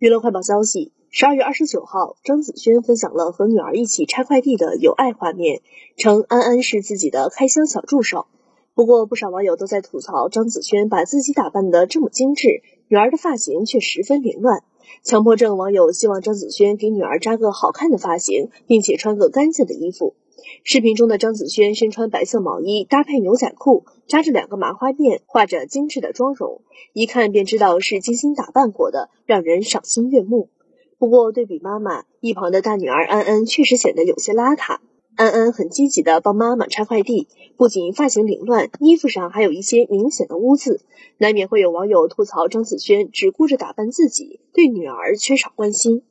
娱乐快报消息：十二月二十九号，张子萱分享了和女儿一起拆快递的有爱画面，称安安是自己的开箱小助手。不过，不少网友都在吐槽张子萱把自己打扮的这么精致，女儿的发型却十分凌乱。强迫症网友希望张子萱给女儿扎个好看的发型，并且穿个干净的衣服。视频中的张子萱身穿白色毛衣，搭配牛仔裤，扎着两个麻花辫，画着精致的妆容，一看便知道是精心打扮过的，让人赏心悦目。不过对比妈妈，一旁的大女儿安安确实显得有些邋遢。安安很积极的帮妈妈拆快递，不仅发型凌乱，衣服上还有一些明显的污渍，难免会有网友吐槽张子萱只顾着打扮自己，对女儿缺少关心。